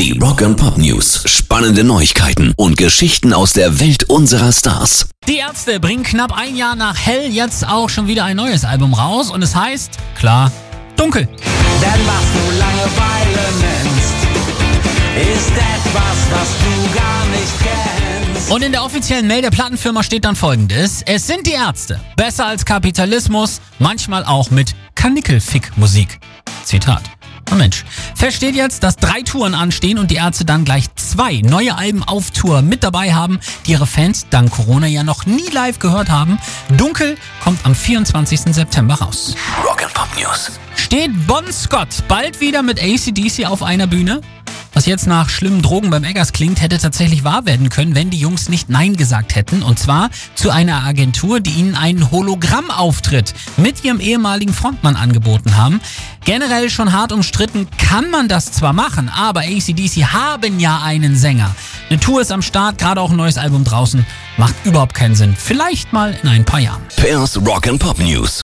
Die Rock and Pop News. Spannende Neuigkeiten und Geschichten aus der Welt unserer Stars. Die Ärzte bringen knapp ein Jahr nach Hell jetzt auch schon wieder ein neues Album raus und es heißt, klar, Dunkel. Denn was du Langeweile nennst, ist etwas, was du gar nicht kennst. Und in der offiziellen Mail der Plattenfirma steht dann folgendes. Es sind die Ärzte. Besser als Kapitalismus, manchmal auch mit Kanickelfick-Musik. Zitat. Oh Mensch. Fest jetzt, dass drei Touren anstehen und die Ärzte dann gleich zwei neue Alben auf Tour mit dabei haben, die ihre Fans dank Corona ja noch nie live gehört haben. Dunkel kommt am 24. September raus. Rock and Pop News. Steht Bon Scott bald wieder mit ACDC auf einer Bühne? Was jetzt nach schlimmen Drogen beim Eggers klingt, hätte tatsächlich wahr werden können, wenn die Jungs nicht Nein gesagt hätten. Und zwar zu einer Agentur, die ihnen einen Hologrammauftritt mit ihrem ehemaligen Frontmann angeboten haben. Generell schon hart umstritten kann man das zwar machen, aber ACDC haben ja einen Sänger. Eine Tour ist am Start, gerade auch ein neues Album draußen. Macht überhaupt keinen Sinn. Vielleicht mal in ein paar Jahren. Pairs Rock and Pop News.